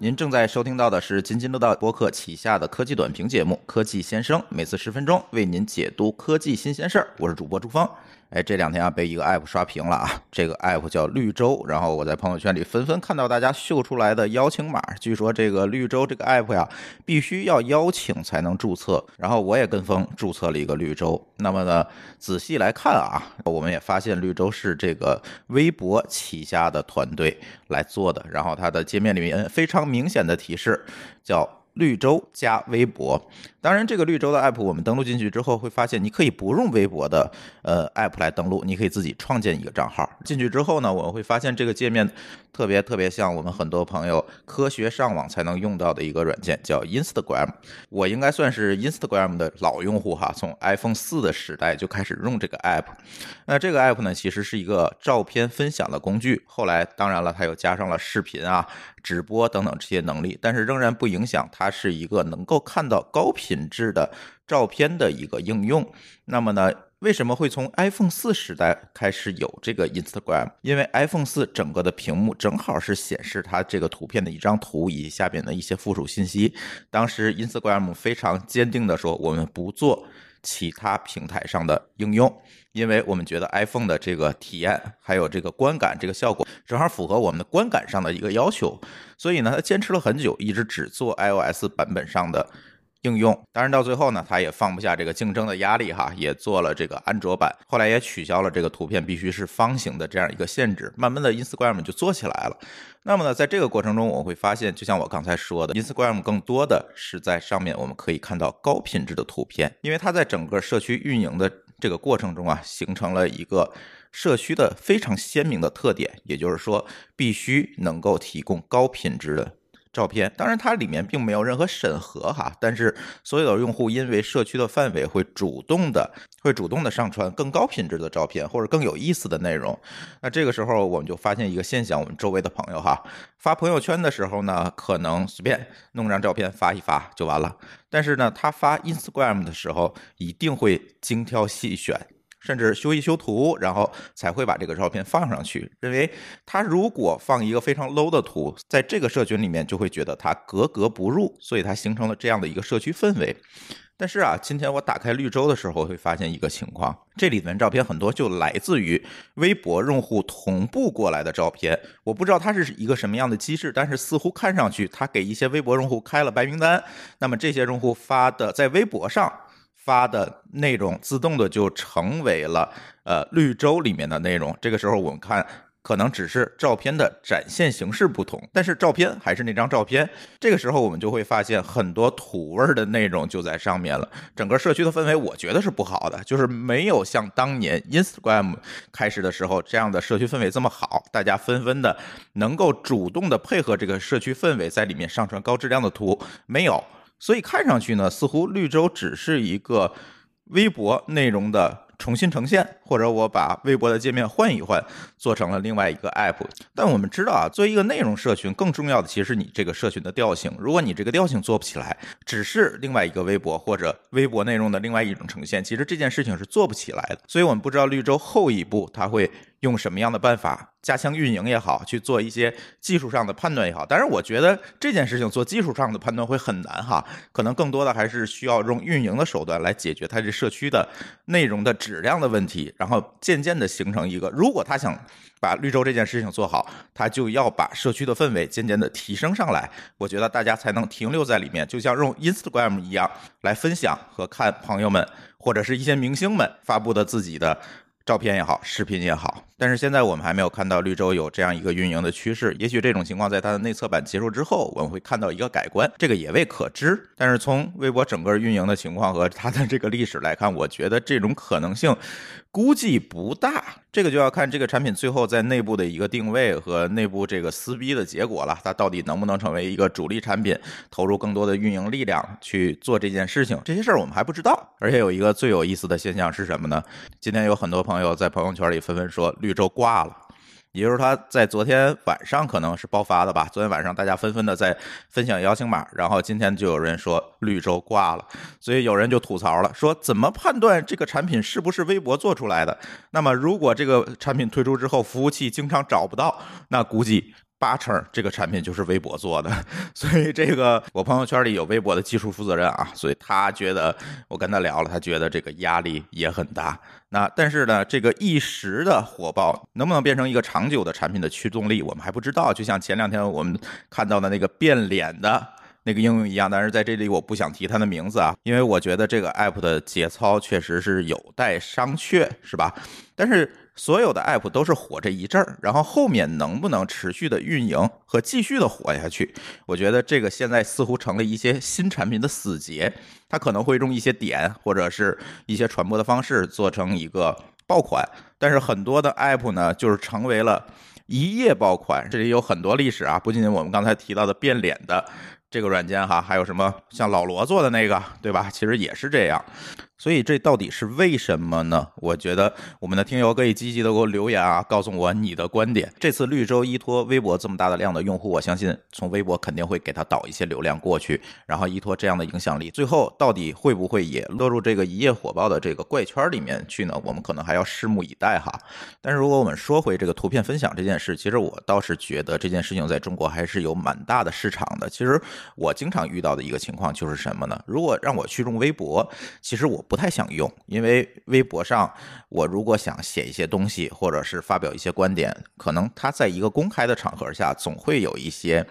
您正在收听到的是津津乐道播客旗下的科技短评节目《科技先生》，每次十分钟为您解读科技新鲜事儿。我是主播朱峰。哎，这两天啊，被一个 app 刷屏了啊！这个 app 叫绿洲，然后我在朋友圈里纷纷看到大家秀出来的邀请码。据说这个绿洲这个 app 呀，必须要邀请才能注册。然后我也跟风注册了一个绿洲。那么呢，仔细来看啊，我们也发现绿洲是这个微博旗下的团队来做的。然后它的界面里面非常明显的提示叫。绿洲加微博，当然这个绿洲的 app 我们登录进去之后会发现，你可以不用微博的呃 app 来登录，你可以自己创建一个账号。进去之后呢，我们会发现这个界面特别特别像我们很多朋友科学上网才能用到的一个软件，叫 Instagram。我应该算是 Instagram 的老用户哈，从 iPhone 四的时代就开始用这个 app。那这个 app 呢，其实是一个照片分享的工具，后来当然了，它又加上了视频啊。直播等等这些能力，但是仍然不影响它是一个能够看到高品质的照片的一个应用。那么呢，为什么会从 iPhone 四时代开始有这个 Instagram？因为 iPhone 四整个的屏幕正好是显示它这个图片的一张图以及下边的一些附属信息。当时 Instagram 非常坚定的说，我们不做其他平台上的应用。因为我们觉得 iPhone 的这个体验还有这个观感这个效果正好符合我们的观感上的一个要求，所以呢，他坚持了很久，一直只做 iOS 版本上的应用。当然到最后呢，他也放不下这个竞争的压力哈，也做了这个安卓版，后来也取消了这个图片必须是方形的这样一个限制。慢慢的，Instagram 就做起来了。那么呢，在这个过程中，我会发现，就像我刚才说的，Instagram 更多的是在上面我们可以看到高品质的图片，因为它在整个社区运营的。这个过程中啊，形成了一个社区的非常鲜明的特点，也就是说，必须能够提供高品质的照片。当然，它里面并没有任何审核哈，但是所有的用户因为社区的范围会主动的会主动的上传更高品质的照片或者更有意思的内容。那这个时候我们就发现一个现象，我们周围的朋友哈，发朋友圈的时候呢，可能随便弄张照片发一发就完了。但是呢，他发 Instagram 的时候一定会精挑细选，甚至修一修图，然后才会把这个照片放上去。认为他如果放一个非常 low 的图，在这个社群里面就会觉得他格格不入，所以他形成了这样的一个社区氛围。但是啊，今天我打开绿洲的时候，会发现一个情况：这里面照片很多就来自于微博用户同步过来的照片。我不知道它是一个什么样的机制，但是似乎看上去，它给一些微博用户开了白名单。那么这些用户发的在微博上发的内容，自动的就成为了呃绿洲里面的内容。这个时候我们看。可能只是照片的展现形式不同，但是照片还是那张照片。这个时候我们就会发现很多土味儿的内容就在上面了。整个社区的氛围，我觉得是不好的，就是没有像当年 Instagram 开始的时候这样的社区氛围这么好。大家纷纷的能够主动的配合这个社区氛围，在里面上传高质量的图，没有。所以看上去呢，似乎绿洲只是一个微博内容的。重新呈现，或者我把微博的界面换一换，做成了另外一个 app。但我们知道啊，作为一个内容社群，更重要的其实是你这个社群的调性。如果你这个调性做不起来，只是另外一个微博或者微博内容的另外一种呈现，其实这件事情是做不起来的。所以我们不知道绿洲后一步它会。用什么样的办法加强运营也好，去做一些技术上的判断也好，但是我觉得这件事情做技术上的判断会很难哈，可能更多的还是需要用运营的手段来解决它这社区的内容的质量的问题，然后渐渐的形成一个，如果他想把绿洲这件事情做好，他就要把社区的氛围渐渐的提升上来，我觉得大家才能停留在里面，就像用 Instagram 一样来分享和看朋友们或者是一些明星们发布的自己的。照片也好，视频也好，但是现在我们还没有看到绿洲有这样一个运营的趋势。也许这种情况在它的内测版结束之后，我们会看到一个改观，这个也未可知。但是从微博整个运营的情况和它的这个历史来看，我觉得这种可能性估计不大。这个就要看这个产品最后在内部的一个定位和内部这个撕逼的结果了。它到底能不能成为一个主力产品，投入更多的运营力量去做这件事情？这些事儿我们还不知道。而且有一个最有意思的现象是什么呢？今天有很多朋友在朋友圈里纷纷说绿绿洲挂了。也就是他在昨天晚上可能是爆发的吧。昨天晚上大家纷纷的在分享邀请码，然后今天就有人说绿洲挂了，所以有人就吐槽了，说怎么判断这个产品是不是微博做出来的？那么如果这个产品推出之后服务器经常找不到，那估计八成这个产品就是微博做的，所以这个我朋友圈里有微博的技术负责人啊，所以他觉得我跟他聊了，他觉得这个压力也很大。那但是呢，这个一时的火爆能不能变成一个长久的产品的驱动力，我们还不知道。就像前两天我们看到的那个变脸的那个应用一样，但是在这里我不想提它的名字啊，因为我觉得这个 app 的节操确实是有待商榷，是吧？但是。所有的 app 都是火这一阵儿，然后后面能不能持续的运营和继续的火下去？我觉得这个现在似乎成了一些新产品的死结，它可能会用一些点或者是一些传播的方式做成一个爆款，但是很多的 app 呢，就是成为了一夜爆款。这里有很多历史啊，不仅仅我们刚才提到的变脸的这个软件哈，还有什么像老罗做的那个，对吧？其实也是这样。所以这到底是为什么呢？我觉得我们的听友可以积极的给我留言啊，告诉我你的观点。这次绿洲依托微博这么大的量的用户，我相信从微博肯定会给他导一些流量过去，然后依托这样的影响力，最后到底会不会也落入这个一夜火爆的这个怪圈里面去呢？我们可能还要拭目以待哈。但是如果我们说回这个图片分享这件事，其实我倒是觉得这件事情在中国还是有蛮大的市场的。其实我经常遇到的一个情况就是什么呢？如果让我去用微博，其实我不太想用，因为微博上我如果想写一些东西，或者是发表一些观点，可能他在一个公开的场合下，总会有一些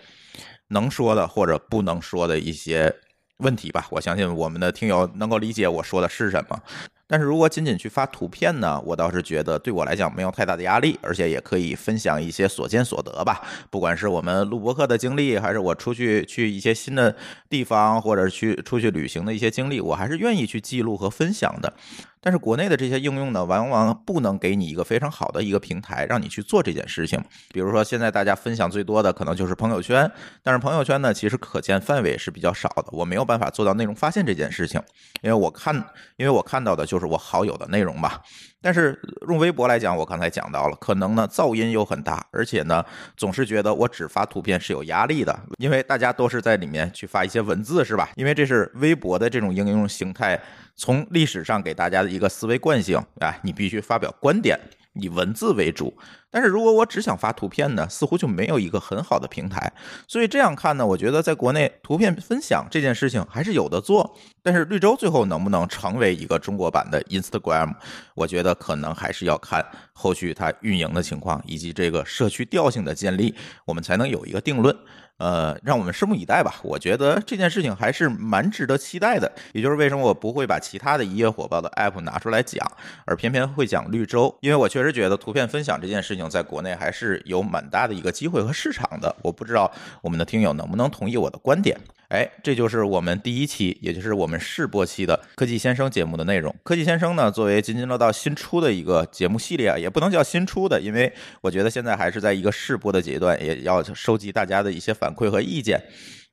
能说的或者不能说的一些问题吧。我相信我们的听友能够理解我说的是什么。但是如果仅仅去发图片呢，我倒是觉得对我来讲没有太大的压力，而且也可以分享一些所见所得吧。不管是我们录播课的经历，还是我出去去一些新的地方，或者去出去旅行的一些经历，我还是愿意去记录和分享的。但是国内的这些应用呢，往往不能给你一个非常好的一个平台，让你去做这件事情。比如说，现在大家分享最多的可能就是朋友圈，但是朋友圈呢，其实可见范围是比较少的，我没有办法做到内容发现这件事情，因为我看，因为我看到的就就是我好友的内容吧。但是用微博来讲，我刚才讲到了，可能呢噪音又很大，而且呢总是觉得我只发图片是有压力的，因为大家都是在里面去发一些文字，是吧？因为这是微博的这种应用形态。从历史上给大家的一个思维惯性哎，你必须发表观点，以文字为主。但是如果我只想发图片呢，似乎就没有一个很好的平台。所以这样看呢，我觉得在国内图片分享这件事情还是有的做。但是绿洲最后能不能成为一个中国版的 Instagram，我觉得可能还是要看后续它运营的情况以及这个社区调性的建立，我们才能有一个定论。呃，让我们拭目以待吧。我觉得这件事情还是蛮值得期待的。也就是为什么我不会把其他的一夜火爆的 app 拿出来讲，而偏偏会讲绿洲，因为我确实觉得图片分享这件事情在国内还是有蛮大的一个机会和市场的。我不知道我们的听友能不能同意我的观点。哎，这就是我们第一期，也就是我们试播期的科技先生节目的内容。科技先生呢，作为津津乐道新出的一个节目系列啊，也不能叫新出的，因为我觉得现在还是在一个试播的阶段，也要收集大家的一些反馈和意见。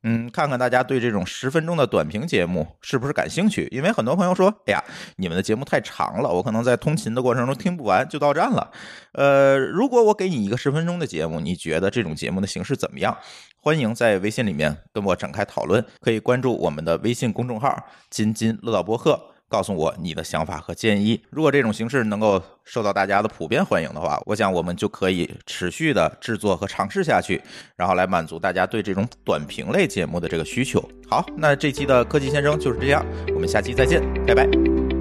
嗯，看看大家对这种十分钟的短评节目是不是感兴趣？因为很多朋友说，哎呀，你们的节目太长了，我可能在通勤的过程中听不完就到站了。呃，如果我给你一个十分钟的节目，你觉得这种节目的形式怎么样？欢迎在微信里面跟我展开讨论，可以关注我们的微信公众号“津津乐道播客”。告诉我你的想法和建议。如果这种形式能够受到大家的普遍欢迎的话，我想我们就可以持续的制作和尝试下去，然后来满足大家对这种短评类节目的这个需求。好，那这期的科技先生就是这样，我们下期再见，拜拜。